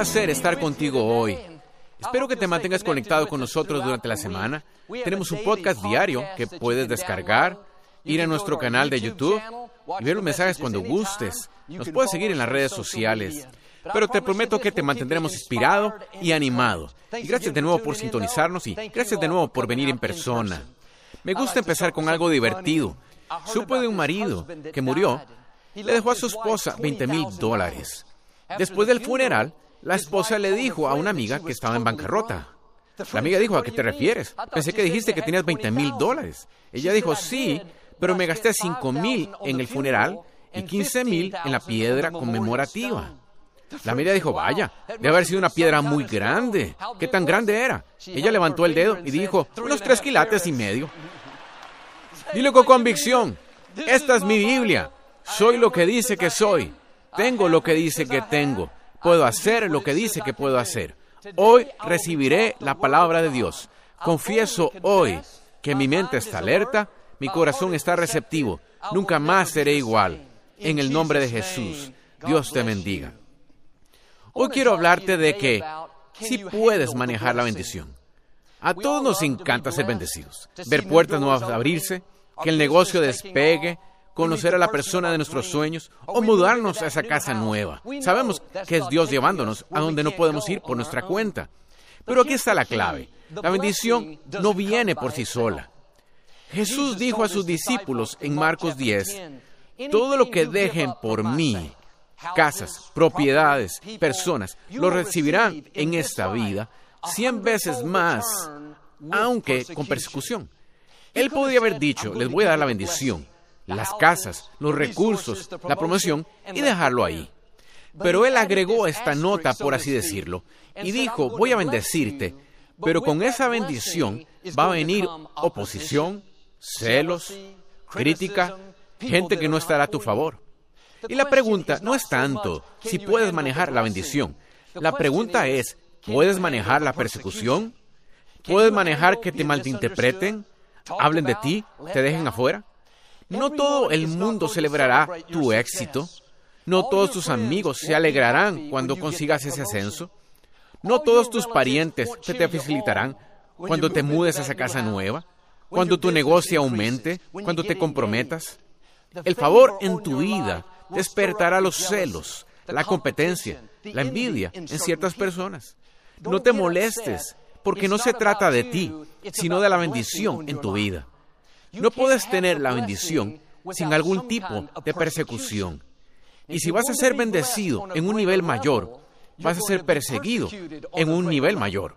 Placer estar contigo hoy. Espero que te mantengas conectado con nosotros durante la semana. Tenemos un podcast diario que puedes descargar, ir a nuestro canal de YouTube y ver los mensajes cuando gustes. Nos puedes seguir en las redes sociales. Pero te prometo que te mantendremos inspirado y animado. Y gracias de nuevo por sintonizarnos y gracias de nuevo por venir en persona. Me gusta empezar con algo divertido. Supe de un marido que murió le dejó a su esposa 20 mil dólares. Después del funeral, la esposa le dijo a una amiga que estaba en bancarrota. La amiga dijo, ¿a qué te refieres? Pensé que dijiste que tenías 20 mil dólares. Ella dijo, sí, pero me gasté 5 mil en el funeral y 15 mil en la piedra conmemorativa. La amiga dijo, vaya, debe haber sido una piedra muy grande. ¿Qué tan grande era? Ella levantó el dedo y dijo, unos tres quilates y medio. Dile con convicción, esta es mi Biblia. Soy lo que dice que soy. Tengo lo que dice que tengo. Puedo hacer lo que dice que puedo hacer. Hoy recibiré la palabra de Dios. Confieso hoy que mi mente está alerta, mi corazón está receptivo. Nunca más seré igual. En el nombre de Jesús, Dios te bendiga. Hoy quiero hablarte de que si puedes manejar la bendición. A todos nos encanta ser bendecidos, ver puertas nuevas abrirse, que el negocio despegue, conocer a la persona de nuestros sueños o mudarnos a esa casa nueva. Sabemos que es Dios llevándonos a donde no podemos ir por nuestra cuenta. Pero aquí está la clave. La bendición no viene por sí sola. Jesús dijo a sus discípulos en Marcos 10, todo lo que dejen por mí, casas, propiedades, personas, lo recibirán en esta vida cien veces más, aunque con persecución. Él podría haber dicho, les voy a dar la bendición, las casas, los recursos, la promoción y dejarlo ahí. Pero él agregó esta nota, por así decirlo, y dijo, voy a bendecirte, pero con esa bendición va a venir oposición, celos, crítica, gente que no estará a tu favor. Y la pregunta no es tanto si puedes manejar la bendición. La pregunta es, ¿puedes manejar la persecución? ¿Puedes manejar que te malinterpreten? ¿Hablen de ti? ¿Te dejen afuera? No todo el mundo celebrará tu éxito. No todos tus amigos se alegrarán cuando consigas ese ascenso. No todos tus parientes se te facilitarán cuando te mudes a esa casa nueva, cuando tu negocio aumente, cuando te comprometas. El favor en tu vida despertará los celos, la competencia, la envidia en ciertas personas. No te molestes, porque no se trata de ti, sino de la bendición en tu vida. No puedes tener la bendición sin algún tipo de persecución. Y si vas a ser bendecido en un nivel mayor, vas a ser perseguido en un nivel mayor.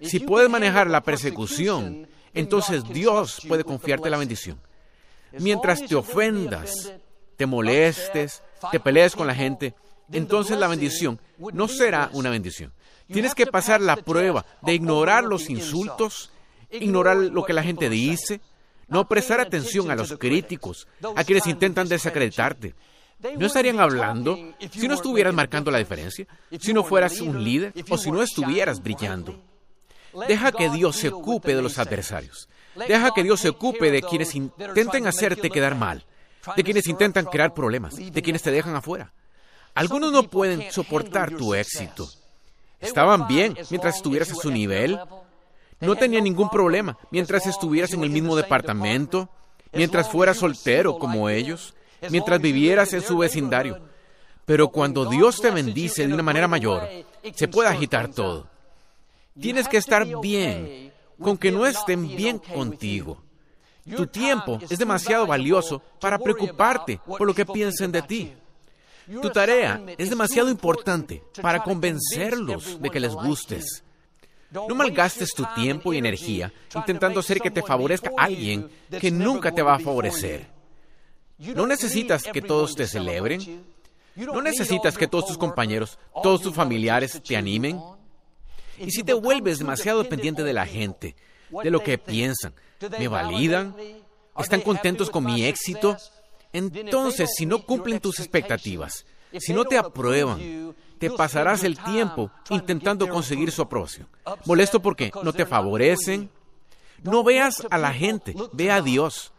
Si puedes manejar la persecución, entonces Dios puede confiarte la bendición. Mientras te ofendas, te molestes, te pelees con la gente, entonces la bendición no será una bendición. Tienes que pasar la prueba de ignorar los insultos, ignorar lo que la gente dice, no prestar atención a los críticos, a quienes intentan desacreditarte. ¿No estarían hablando si no estuvieras marcando la diferencia? Si no fueras un líder o si no estuvieras brillando. Deja que Dios se ocupe de los adversarios. Deja que Dios se ocupe de quienes intenten hacerte quedar mal, de quienes intentan crear problemas, de quienes te dejan afuera. Algunos no pueden soportar tu éxito. Estaban bien mientras estuvieras a su nivel. No tenían ningún problema mientras estuvieras en el mismo departamento, mientras fueras soltero como ellos, mientras vivieras en su vecindario. Pero cuando Dios te bendice de una manera mayor, se puede agitar todo. Tienes que estar bien con que no estén bien contigo. Tu tiempo es demasiado valioso para preocuparte por lo que piensen de ti. Tu tarea es demasiado importante para convencerlos de que les gustes. No malgastes tu tiempo y energía intentando hacer que te favorezca alguien que nunca te va a favorecer. No necesitas que todos te celebren. No necesitas que todos tus compañeros, todos tus familiares te animen. Y si te vuelves demasiado dependiente de la gente, de lo que piensan, me validan, están contentos con mi éxito, entonces si no cumplen tus expectativas, si no te aprueban, te pasarás el tiempo intentando conseguir su aprobación. Molesto porque no te favorecen. No veas a la gente, ve a Dios.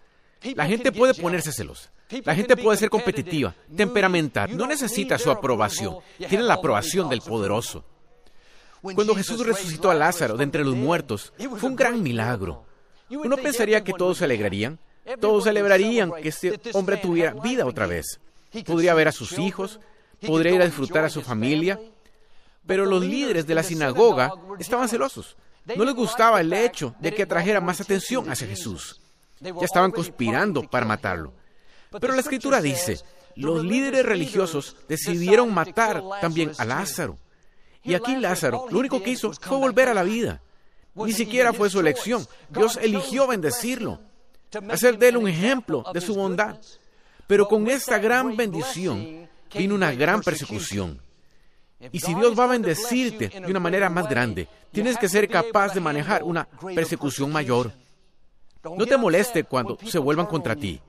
La gente puede ponerse celosa. La gente puede ser competitiva, temperamental. No necesita su aprobación. Tiene la aprobación del poderoso. Cuando Jesús resucitó a Lázaro de entre los muertos, fue un gran milagro. Uno pensaría que todos se alegrarían. Todos celebrarían que este hombre tuviera vida otra vez. Podría ver a sus hijos, podría ir a disfrutar a su familia, pero los líderes de la sinagoga estaban celosos. No les gustaba el hecho de que atrajera más atención hacia Jesús. Ya estaban conspirando para matarlo. Pero la escritura dice, los líderes religiosos decidieron matar también a Lázaro. Y aquí Lázaro lo único que hizo fue volver a la vida. Ni siquiera fue su elección. Dios eligió bendecirlo, hacer de él un ejemplo de su bondad. Pero con esta gran bendición vino una gran persecución. Y si Dios va a bendecirte de una manera más grande, tienes que ser capaz de manejar una persecución mayor. No te moleste cuando se vuelvan contra ti.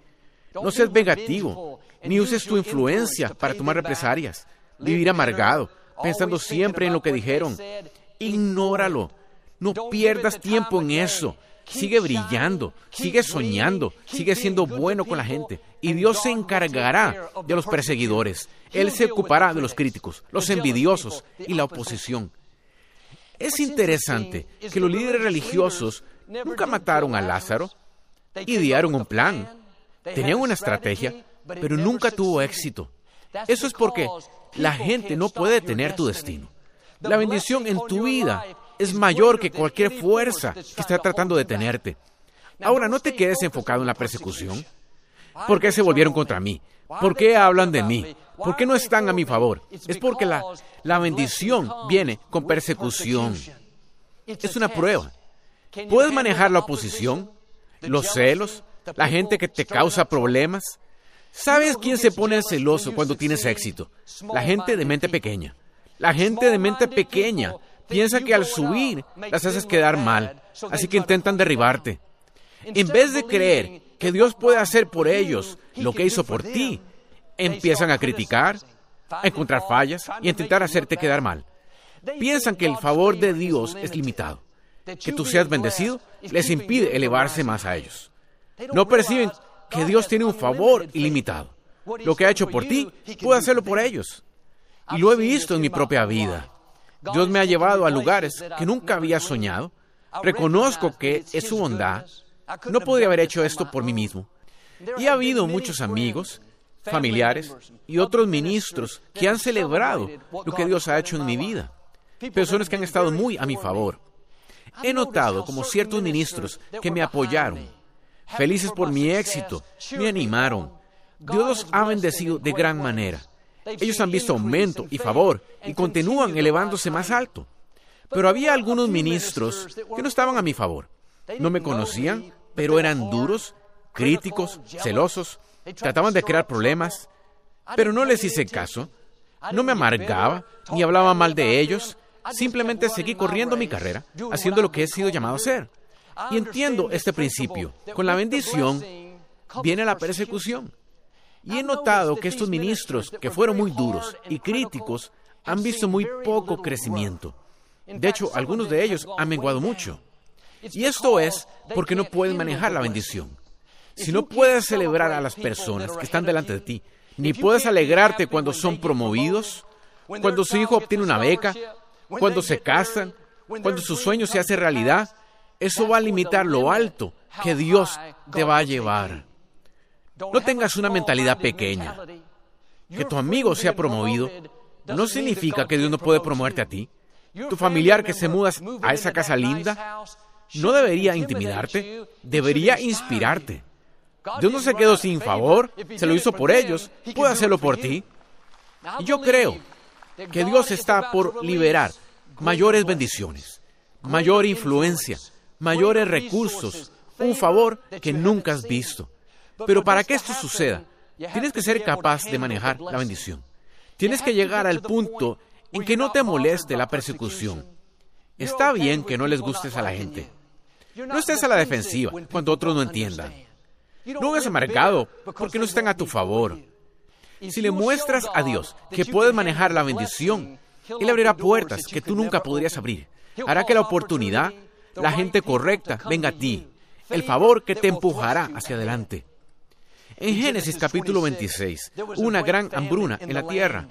No seas vengativo, ni uses tu influencia para tomar represalias, vivir amargado, pensando siempre en lo que dijeron. Ignóralo. No pierdas tiempo en eso. Sigue brillando, sigue soñando, sigue siendo bueno con la gente. Y Dios se encargará de los perseguidores. Él se ocupará de los críticos, los envidiosos y la oposición. Es interesante que los líderes religiosos nunca mataron a Lázaro, idearon un plan, tenían una estrategia, pero nunca tuvo éxito. Eso es porque la gente no puede tener tu destino. La bendición en tu vida es mayor que cualquier fuerza que está tratando de tenerte. Ahora, no te quedes enfocado en la persecución. ¿Por qué se volvieron contra mí? ¿Por qué hablan de mí? ¿Por qué no están a mi favor? Es porque la, la bendición viene con persecución. Es una prueba. ¿Puedes manejar la oposición? ¿Los celos? ¿La gente que te causa problemas? ¿Sabes quién se pone celoso cuando tienes éxito? La gente de mente pequeña. La gente de mente pequeña piensa que al subir las haces quedar mal, así que intentan derribarte. En vez de creer que Dios puede hacer por ellos lo que hizo por ti, empiezan a criticar, a encontrar fallas y a intentar hacerte quedar mal. Piensan que el favor de Dios es limitado. Que tú seas bendecido les impide elevarse más a ellos. No perciben que Dios tiene un favor ilimitado. Lo que ha hecho por ti, puede hacerlo por ellos. Y lo he visto en mi propia vida. Dios me ha llevado a lugares que nunca había soñado. Reconozco que es su bondad. No podría haber hecho esto por mí mismo. Y ha habido muchos amigos, familiares y otros ministros que han celebrado lo que Dios ha hecho en mi vida. Personas que han estado muy a mi favor. He notado como ciertos ministros que me apoyaron, felices por mi éxito, me animaron. Dios los ha bendecido de gran manera. Ellos han visto aumento y favor y continúan elevándose más alto. Pero había algunos ministros que no estaban a mi favor. No me conocían, pero eran duros, críticos, celosos, trataban de crear problemas, pero no les hice caso. No me amargaba ni hablaba mal de ellos. Simplemente seguí corriendo mi carrera, haciendo lo que he sido llamado a hacer. Y entiendo este principio. Con la bendición viene la persecución. Y he notado que estos ministros, que fueron muy duros y críticos, han visto muy poco crecimiento. De hecho, algunos de ellos han menguado mucho. Y esto es porque no pueden manejar la bendición. Si no puedes celebrar a las personas que están delante de ti, ni puedes alegrarte cuando son promovidos, cuando su hijo obtiene una beca, cuando se casan, cuando su sueño se hace realidad, eso va a limitar lo alto que Dios te va a llevar. No tengas una mentalidad pequeña. Que tu amigo sea promovido no significa que Dios no puede promoverte a ti. Tu familiar que se muda a esa casa linda no debería intimidarte, debería inspirarte. Dios no se quedó sin favor, se lo hizo por ellos, puede hacerlo por ti. Y yo creo que Dios está por liberar mayores bendiciones, mayor influencia, mayores recursos, un favor que nunca has visto. Pero para que esto suceda, tienes que ser capaz de manejar la bendición. Tienes que llegar al punto en que no te moleste la persecución. Está bien que no les gustes a la gente. No estés a la defensiva cuando otros no entiendan. No hagas amargado porque no están a tu favor. Si le muestras a Dios que puedes manejar la bendición, Él abrirá puertas que tú nunca podrías abrir. Hará que la oportunidad, la gente correcta, venga a ti. El favor que te empujará hacia adelante. En Génesis capítulo 26, una gran hambruna en la tierra.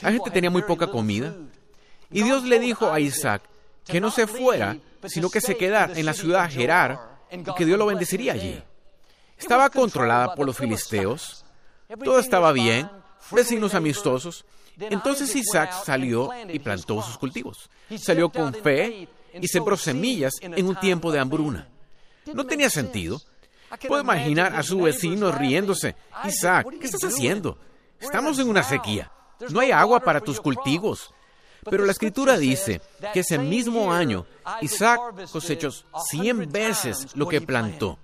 La gente tenía muy poca comida. Y Dios le dijo a Isaac que no se fuera, sino que se quedara en la ciudad Gerar y que Dios lo bendeciría allí. Estaba controlada por los filisteos. Todo estaba bien, vecinos amistosos. Entonces Isaac salió y plantó sus cultivos. Salió con fe y sembró semillas en un tiempo de hambruna. No tenía sentido. Puedo imaginar a su vecino riéndose. Isaac, ¿qué estás haciendo? Estamos en una sequía. No hay agua para tus cultivos. Pero la escritura dice que ese mismo año Isaac cosechó cien veces lo que plantó.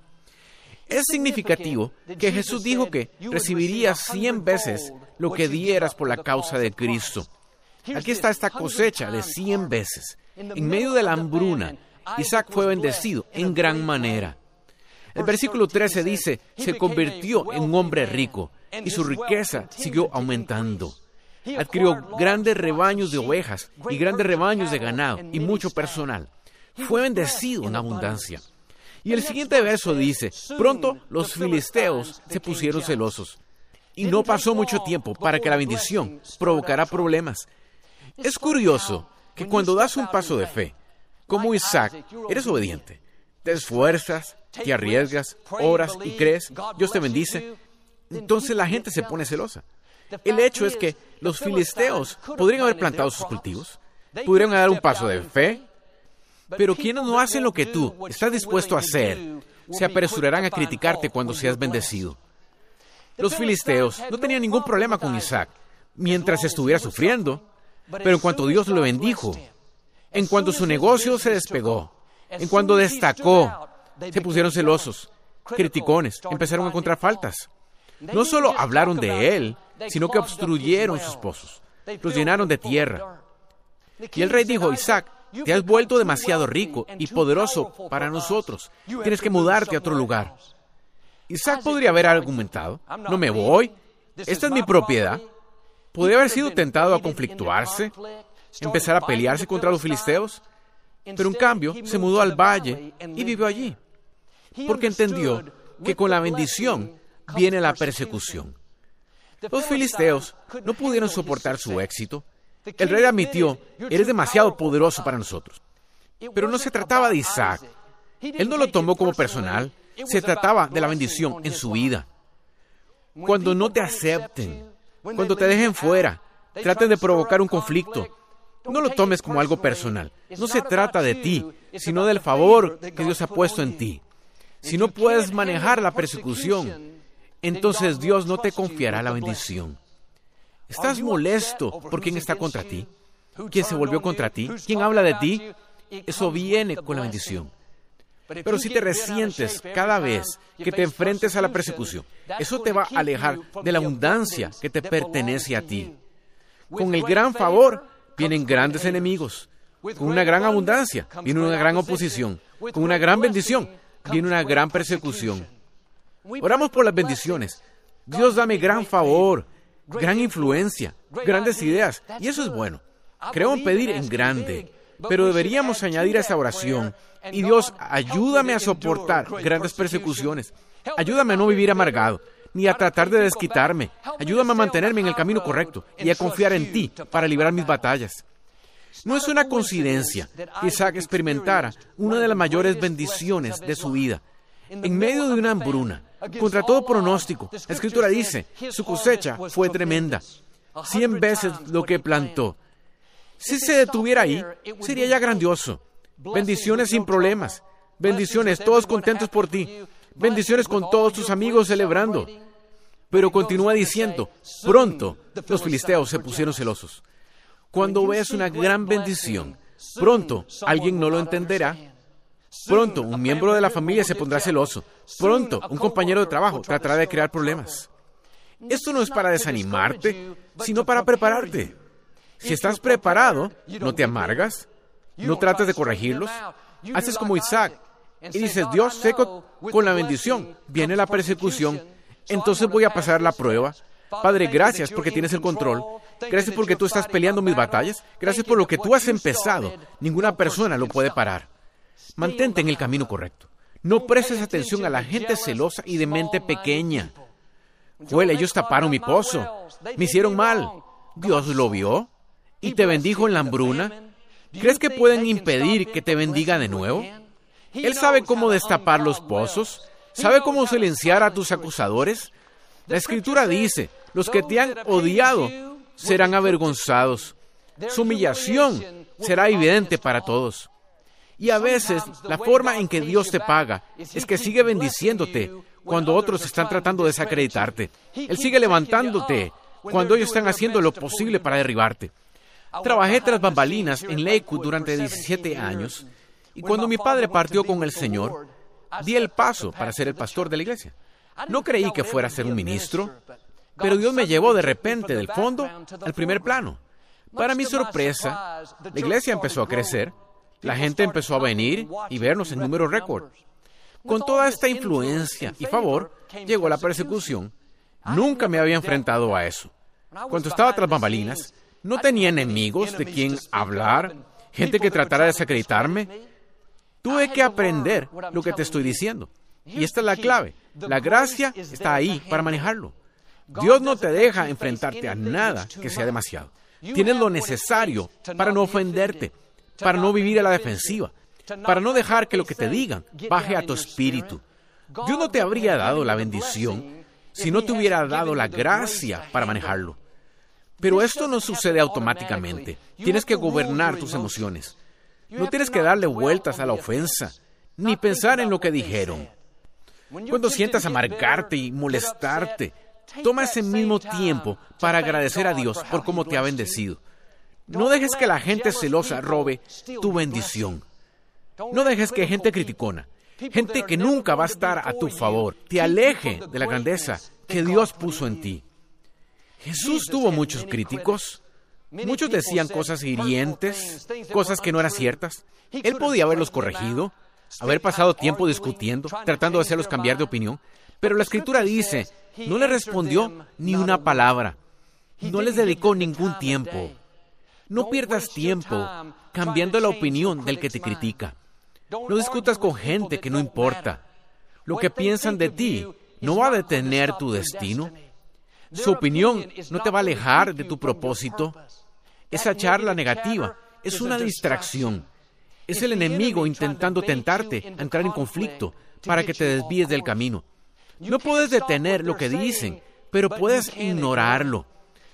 Es significativo que Jesús dijo que recibiría cien veces lo que dieras por la causa de Cristo. Aquí está esta cosecha de cien veces. En medio de la hambruna, Isaac fue bendecido en gran manera. El versículo 13 dice, se convirtió en un hombre rico y su riqueza siguió aumentando. Adquirió grandes rebaños de ovejas y grandes rebaños de ganado y mucho personal. Fue bendecido en abundancia. Y el siguiente verso dice, pronto los filisteos se pusieron celosos. Y no pasó mucho tiempo para que la bendición provocara problemas. Es curioso que cuando das un paso de fe, como Isaac, eres obediente, te esfuerzas, te arriesgas, oras y crees, Dios te bendice, entonces la gente se pone celosa. El hecho es que los filisteos podrían haber plantado sus cultivos, podrían dar un paso de fe, pero quienes no hacen lo que tú estás dispuesto a hacer, se apresurarán a criticarte cuando seas bendecido. Los filisteos no tenían ningún problema con Isaac mientras estuviera sufriendo, pero en cuanto Dios lo bendijo, en cuanto su negocio se despegó, en cuanto destacó, se pusieron celosos, criticones, empezaron a encontrar faltas. No solo hablaron de él, sino que obstruyeron sus pozos, los llenaron de tierra. Y el rey dijo, Isaac, te has vuelto demasiado rico y poderoso para nosotros. Tienes que mudarte a otro lugar. Isaac podría haber argumentado, no me voy, esta es mi propiedad. Podría haber sido tentado a conflictuarse, empezar a pelearse contra los filisteos, pero en cambio se mudó al valle y vivió allí, porque entendió que con la bendición viene la persecución. Los filisteos no pudieron soportar su éxito. El rey admitió, eres demasiado poderoso para nosotros. Pero no se trataba de Isaac. Él no lo tomó como personal. Se trataba de la bendición en su vida. Cuando no te acepten, cuando te dejen fuera, traten de provocar un conflicto, no lo tomes como algo personal. No se trata de ti, sino del favor que Dios ha puesto en ti. Si no puedes manejar la persecución, entonces Dios no te confiará la bendición. ¿Estás molesto por quien está contra ti? ¿Quién se volvió contra ti? ¿Quién habla de ti? Eso viene con la bendición. Pero si te resientes cada vez que te enfrentes a la persecución, eso te va a alejar de la abundancia que te pertenece a ti. Con el gran favor vienen grandes enemigos. Con una gran abundancia viene una gran oposición. Con una gran bendición viene una gran persecución. Oramos por las bendiciones. Dios dame gran favor, gran influencia, grandes ideas, y eso es bueno. Creo en pedir en grande, pero deberíamos añadir a esa oración, y Dios, ayúdame a soportar grandes persecuciones. Ayúdame a no vivir amargado, ni a tratar de desquitarme. Ayúdame a mantenerme en el camino correcto y a confiar en ti para librar mis batallas. No es una coincidencia que Isaac experimentara una de las mayores bendiciones de su vida. En medio de una hambruna, contra todo pronóstico, la escritura dice, su cosecha fue tremenda, cien veces lo que plantó. Si se detuviera ahí, sería ya grandioso. Bendiciones sin problemas. Bendiciones, todos contentos por ti. Bendiciones con todos tus amigos celebrando. Pero continúa diciendo, pronto los filisteos se pusieron celosos. Cuando ves una gran bendición, pronto alguien no lo entenderá. Pronto un miembro de la familia se pondrá celoso. Pronto un compañero de trabajo tratará de crear problemas. Esto no es para desanimarte, sino para prepararte. Si estás preparado, no te amargas, no tratas de corregirlos, haces como Isaac y dices, Dios, seco con la bendición, viene la persecución, entonces voy a pasar la prueba. Padre, gracias porque tienes el control. Gracias porque tú estás peleando mis batallas. Gracias por lo que tú has empezado. Ninguna persona lo puede parar. Mantente en el camino correcto. No prestes atención a la gente celosa y de mente pequeña. Joel, ellos taparon mi pozo. Me hicieron mal. Dios lo vio y te bendijo en la hambruna. ¿Crees que pueden impedir que te bendiga de nuevo? Él sabe cómo destapar los pozos, sabe cómo silenciar a tus acusadores. La escritura dice, los que te han odiado serán avergonzados. Su humillación será evidente para todos. Y a veces la forma en que Dios te paga es que sigue bendiciéndote cuando otros están tratando de desacreditarte. Él sigue levantándote cuando ellos están haciendo lo posible para derribarte. Trabajé tras bambalinas en Lakewood durante 17 años y cuando mi padre partió con el Señor, di el paso para ser el pastor de la iglesia. No creí que fuera a ser un ministro, pero Dios me llevó de repente del fondo al primer plano. Para mi sorpresa, la iglesia empezó a crecer, la gente empezó a venir y vernos en números récord. Con toda esta influencia y favor, llegó la persecución. Nunca me había enfrentado a eso. Cuando estaba tras bambalinas, no tenía enemigos de quien hablar, gente que tratara de desacreditarme. Tuve que aprender lo que te estoy diciendo. Y esta es la clave. La gracia está ahí para manejarlo. Dios no te deja enfrentarte a nada que sea demasiado. Tienes lo necesario para no ofenderte, para no vivir a la defensiva, para no dejar que lo que te digan baje a tu espíritu. Dios no te habría dado la bendición si no te hubiera dado la gracia para manejarlo. Pero esto no sucede automáticamente. Tienes que gobernar tus emociones. No tienes que darle vueltas a la ofensa, ni pensar en lo que dijeron. Cuando sientas amargarte y molestarte, toma ese mismo tiempo para agradecer a Dios por cómo te ha bendecido. No dejes que la gente celosa robe tu bendición. No dejes que gente criticona, gente que nunca va a estar a tu favor, te aleje de la grandeza que Dios puso en ti. Jesús tuvo muchos críticos. Muchos decían cosas hirientes, cosas que no eran ciertas. Él podía haberlos corregido, haber pasado tiempo discutiendo, tratando de hacerlos cambiar de opinión. Pero la escritura dice, no le respondió ni una palabra. No les dedicó ningún tiempo. No pierdas tiempo cambiando la opinión del que te critica. No discutas con gente que no importa. Lo que piensan de ti no va a detener tu destino. Su opinión no te va a alejar de tu propósito. Esa charla negativa es una distracción. Es el enemigo intentando tentarte a entrar en conflicto para que te desvíes del camino. No puedes detener lo que dicen, pero puedes ignorarlo.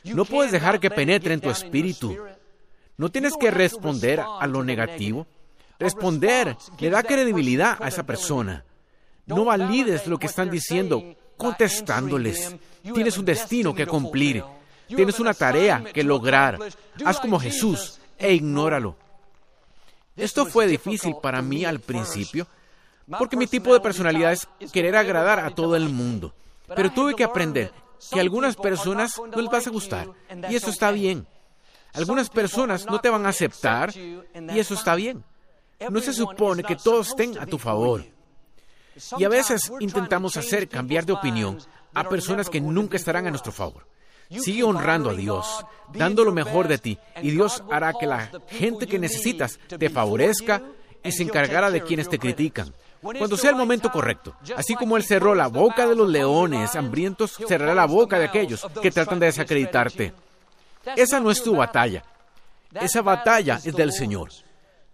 No puedes dejar que penetre en tu espíritu. No tienes que responder a lo negativo. Responder le da credibilidad a esa persona. No valides lo que están diciendo contestándoles. Tienes un destino que cumplir. Tienes una tarea que lograr. Haz como Jesús e ignóralo. Esto fue difícil para mí al principio, porque mi tipo de personalidad es querer agradar a todo el mundo. Pero tuve que aprender que a algunas personas no les vas a gustar, y eso está bien. Algunas personas no te van a aceptar, y eso está bien. No se supone que todos estén a tu favor. Y a veces intentamos hacer cambiar de opinión a personas que nunca estarán a nuestro favor. Sigue honrando a Dios, dando lo mejor de ti, y Dios hará que la gente que necesitas te favorezca y se encargará de quienes te critican. Cuando sea el momento correcto, así como Él cerró la boca de los leones hambrientos, cerrará la boca de aquellos que tratan de desacreditarte. Esa no es tu batalla. Esa batalla es del Señor.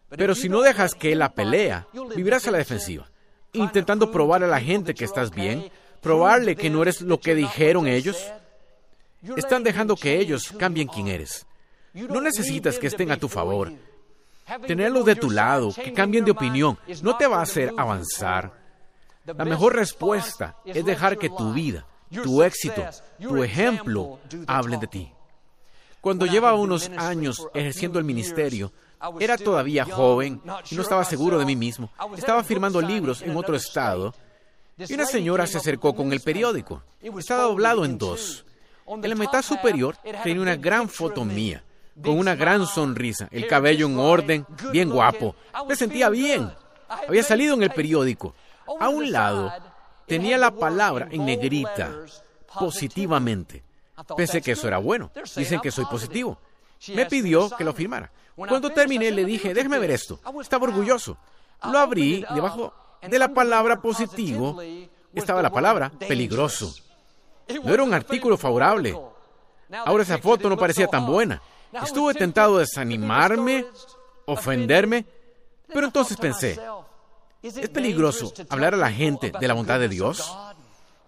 Pero si no dejas que Él la pelea, vivirás a la defensiva intentando probar a la gente que estás bien, probarle que no eres lo que dijeron ellos. Están dejando que ellos cambien quién eres. No necesitas que estén a tu favor. Tenerlos de tu lado, que cambien de opinión, no te va a hacer avanzar. La mejor respuesta es dejar que tu vida, tu éxito, tu ejemplo hablen de ti. Cuando llevaba unos años ejerciendo el ministerio, era todavía joven y no estaba seguro de mí mismo. Estaba firmando libros en otro estado y una señora se acercó con el periódico. Estaba doblado en dos. En la mitad superior tenía una gran foto mía, con una gran sonrisa, el cabello en orden, bien guapo. Me sentía bien. Había salido en el periódico. A un lado tenía la palabra en negrita, positivamente. Pensé que eso era bueno. Dicen que soy positivo. Me pidió que lo firmara. Cuando terminé le dije, déjeme ver esto. Estaba orgulloso. Lo abrí debajo de la palabra positivo estaba la palabra peligroso. No era un artículo favorable. Ahora esa foto no parecía tan buena. Estuve tentado a desanimarme, ofenderme, pero entonces pensé, ¿es peligroso hablar a la gente de la bondad de Dios?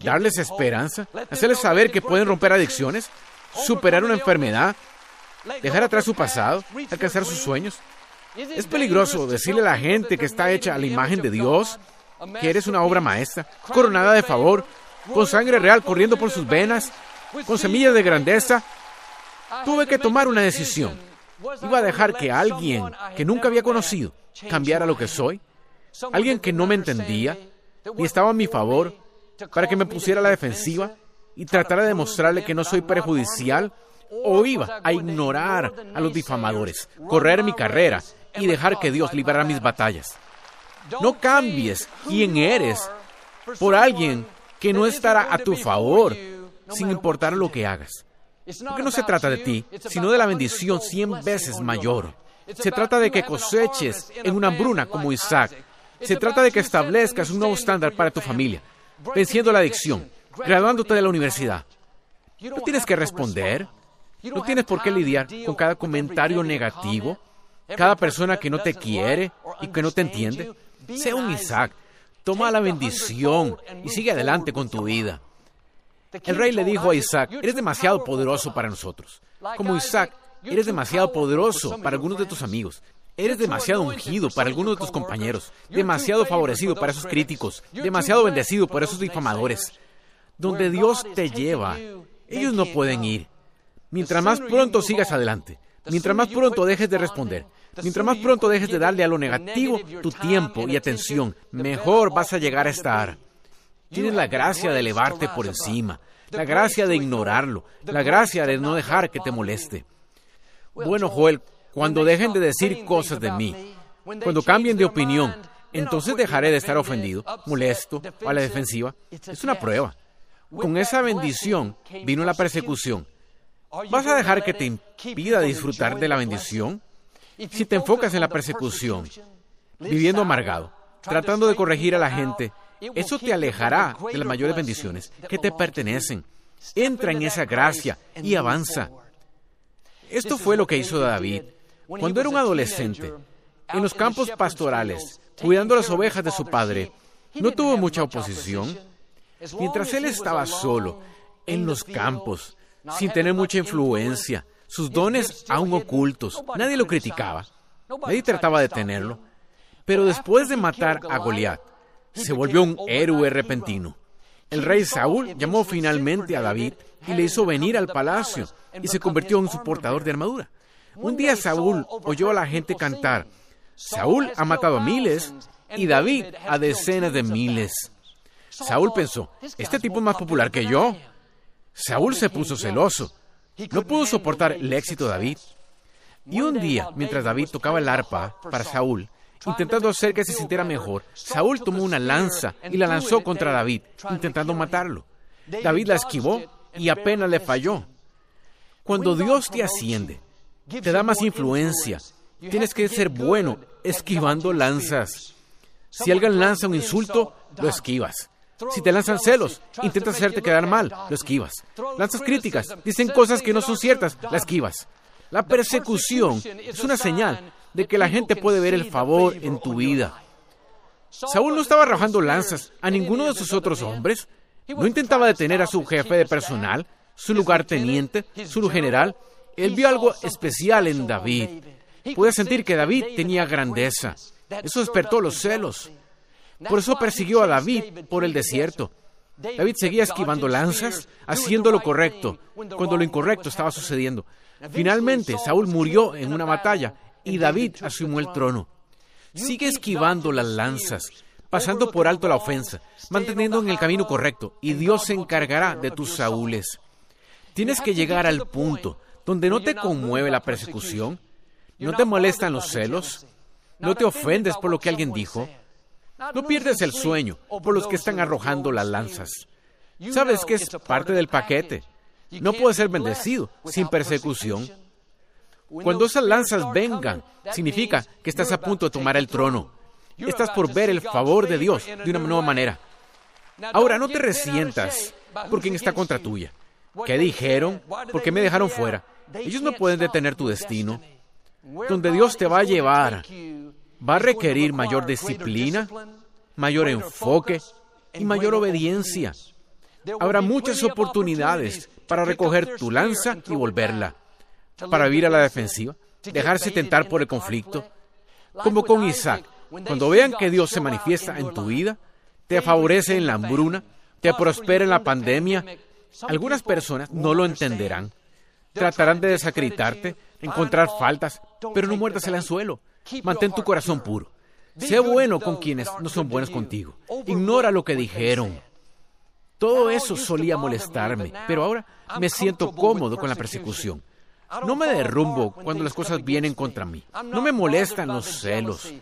¿Darles esperanza? ¿Hacerles saber que pueden romper adicciones? ¿Superar una enfermedad? ¿Dejar atrás su pasado? ¿Alcanzar sus sueños? ¿Es peligroso decirle a la gente que está hecha a la imagen de Dios que eres una obra maestra, coronada de favor, con sangre real corriendo por sus venas, con semillas de grandeza? Tuve que tomar una decisión. ¿Iba a dejar que alguien que nunca había conocido cambiara lo que soy? ¿Alguien que no me entendía y estaba a mi favor para que me pusiera a la defensiva y tratara de demostrarle que no soy perjudicial? ¿O iba a ignorar a los difamadores, correr mi carrera y dejar que Dios librara mis batallas. No cambies quién eres por alguien que no estará a tu favor, sin importar lo que hagas. Porque no se trata de ti, sino de la bendición cien veces mayor. Se trata de que coseches en una hambruna como Isaac. Se trata de que establezcas un nuevo estándar para tu familia, venciendo la adicción, graduándote de la universidad. No tienes que responder, no tienes por qué lidiar con cada comentario negativo cada persona que no te quiere y que no te entiende, sea un Isaac. Toma la bendición y sigue adelante con tu vida. El rey le dijo a Isaac, eres demasiado poderoso para nosotros. Como Isaac, eres demasiado poderoso para algunos de tus amigos. Eres demasiado ungido para algunos de tus compañeros, demasiado favorecido para esos críticos, demasiado bendecido por esos difamadores. Donde Dios te lleva, ellos no pueden ir. Mientras más pronto sigas adelante, Mientras más pronto dejes de responder, mientras más pronto dejes de darle a lo negativo tu tiempo y atención, mejor vas a llegar a estar. Tienes la gracia de elevarte por encima, la gracia de ignorarlo, la gracia de no dejar que te moleste. Bueno, Joel, cuando dejen de decir cosas de mí, cuando cambien de opinión, entonces dejaré de estar ofendido, molesto o a la defensiva. Es una prueba. Con esa bendición vino la persecución ¿Vas a dejar que te impida disfrutar de la bendición? Si te enfocas en la persecución, viviendo amargado, tratando de corregir a la gente, eso te alejará de las mayores bendiciones que te pertenecen. Entra en esa gracia y avanza. Esto fue lo que hizo David. Cuando era un adolescente, en los campos pastorales, cuidando las ovejas de su padre, no tuvo mucha oposición. Mientras él estaba solo, en los campos, sin tener mucha influencia, sus dones aún ocultos. Nadie lo criticaba, nadie trataba de tenerlo. Pero después de matar a Goliat, se volvió un héroe repentino. El rey Saúl llamó finalmente a David y le hizo venir al palacio y se convirtió en su portador de armadura. Un día Saúl oyó a la gente cantar, Saúl ha matado a miles y David a decenas de miles. Saúl pensó, este tipo es más popular que yo. Saúl se puso celoso. No pudo soportar el éxito de David. Y un día, mientras David tocaba el arpa para Saúl, intentando hacer que se sintiera mejor, Saúl tomó una lanza y la lanzó contra David, intentando matarlo. David la esquivó y apenas le falló. Cuando Dios te asciende, te da más influencia, tienes que ser bueno esquivando lanzas. Si alguien lanza un insulto, lo esquivas. Si te lanzan celos, intentas hacerte quedar mal, lo esquivas. Lanzas críticas, dicen cosas que no son ciertas, la esquivas. La persecución es una señal de que la gente puede ver el favor en tu vida. Saúl no estaba arrojando lanzas a ninguno de sus otros hombres. No intentaba detener a su jefe de personal, su lugarteniente, su general. Él vio algo especial en David. Puede sentir que David tenía grandeza. Eso despertó los celos. Por eso persiguió a David por el desierto. David seguía esquivando lanzas, haciendo lo correcto, cuando lo incorrecto estaba sucediendo. Finalmente, Saúl murió en una batalla y David asumió el trono. Sigue esquivando las lanzas, pasando por alto la ofensa, manteniendo en el camino correcto, y Dios se encargará de tus Saúles. Tienes que llegar al punto donde no te conmueve la persecución, no te molestan los celos, no te ofendes por lo que alguien dijo, no pierdes el sueño por los que están arrojando las lanzas. Sabes que es parte del paquete. No puedes ser bendecido sin persecución. Cuando esas lanzas vengan, significa que estás a punto de tomar el trono. Estás por ver el favor de Dios de una nueva manera. Ahora, no te resientas por quien está contra tuya. ¿Qué dijeron? ¿Por qué me dejaron fuera? Ellos no pueden detener tu destino. Donde Dios te va a llevar va a requerir mayor disciplina, mayor enfoque y mayor obediencia. Habrá muchas oportunidades para recoger tu lanza y volverla, para vivir a la defensiva, dejarse tentar por el conflicto, como con Isaac. Cuando vean que Dios se manifiesta en tu vida, te favorece en la hambruna, te prospera en la pandemia, algunas personas no lo entenderán. Tratarán de desacreditarte, encontrar faltas, pero no muerdas el anzuelo. Mantén tu corazón puro. Sé bueno con quienes no son buenos contigo. Ignora lo que dijeron. Todo eso solía molestarme, pero ahora me siento cómodo con la persecución. No me derrumbo cuando las cosas vienen contra mí. No me molestan los celos.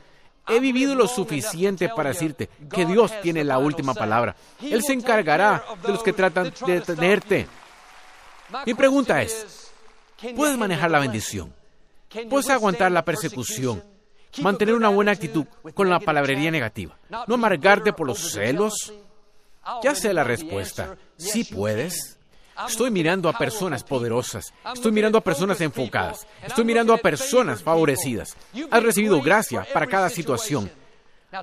He vivido lo suficiente para decirte que Dios tiene la última palabra. Él se encargará de los que tratan de detenerte. Mi pregunta es, ¿puedes manejar la bendición? ¿Puedes aguantar la persecución? Mantener una buena actitud con la palabrería negativa. No amargarte por los celos. Ya sé la respuesta. Sí puedes. Estoy mirando a personas poderosas. Estoy mirando a personas enfocadas. Estoy mirando a personas favorecidas. Has recibido gracia para cada situación.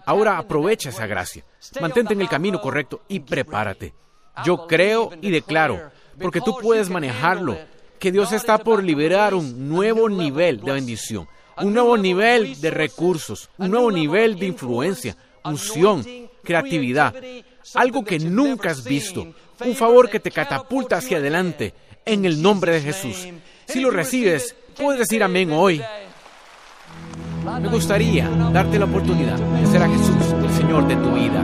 Ahora aprovecha esa gracia. Mantente en el camino correcto y prepárate. Yo creo y declaro, porque tú puedes manejarlo, que Dios está por liberar un nuevo nivel de bendición, un nuevo nivel de recursos, un nuevo nivel de influencia, unción, creatividad, algo que nunca has visto, un favor que te catapulta hacia adelante en el nombre de Jesús. Si lo recibes, puedes decir amén hoy. Me gustaría darte la oportunidad de ser a Jesús el Señor de tu vida.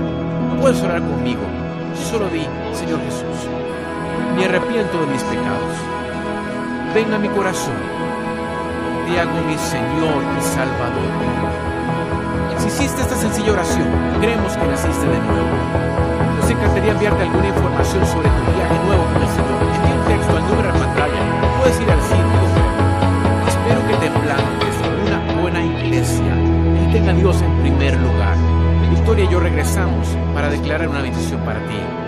Puedes orar conmigo. Solo di, Señor Jesús, me arrepiento de mis pecados. Ven a mi corazón. Te hago mi Señor y Salvador. Si hiciste esta sencilla oración, creemos que naciste de nuevo. Nos encantaría enviarte alguna información sobre tu viaje nuevo con el Señor. Envía un texto al número en pantalla. Puedes ir al sitio. Espero que te plantes una buena iglesia y tenga a Dios en primer lugar. Victoria y yo regresamos para declarar una bendición para ti.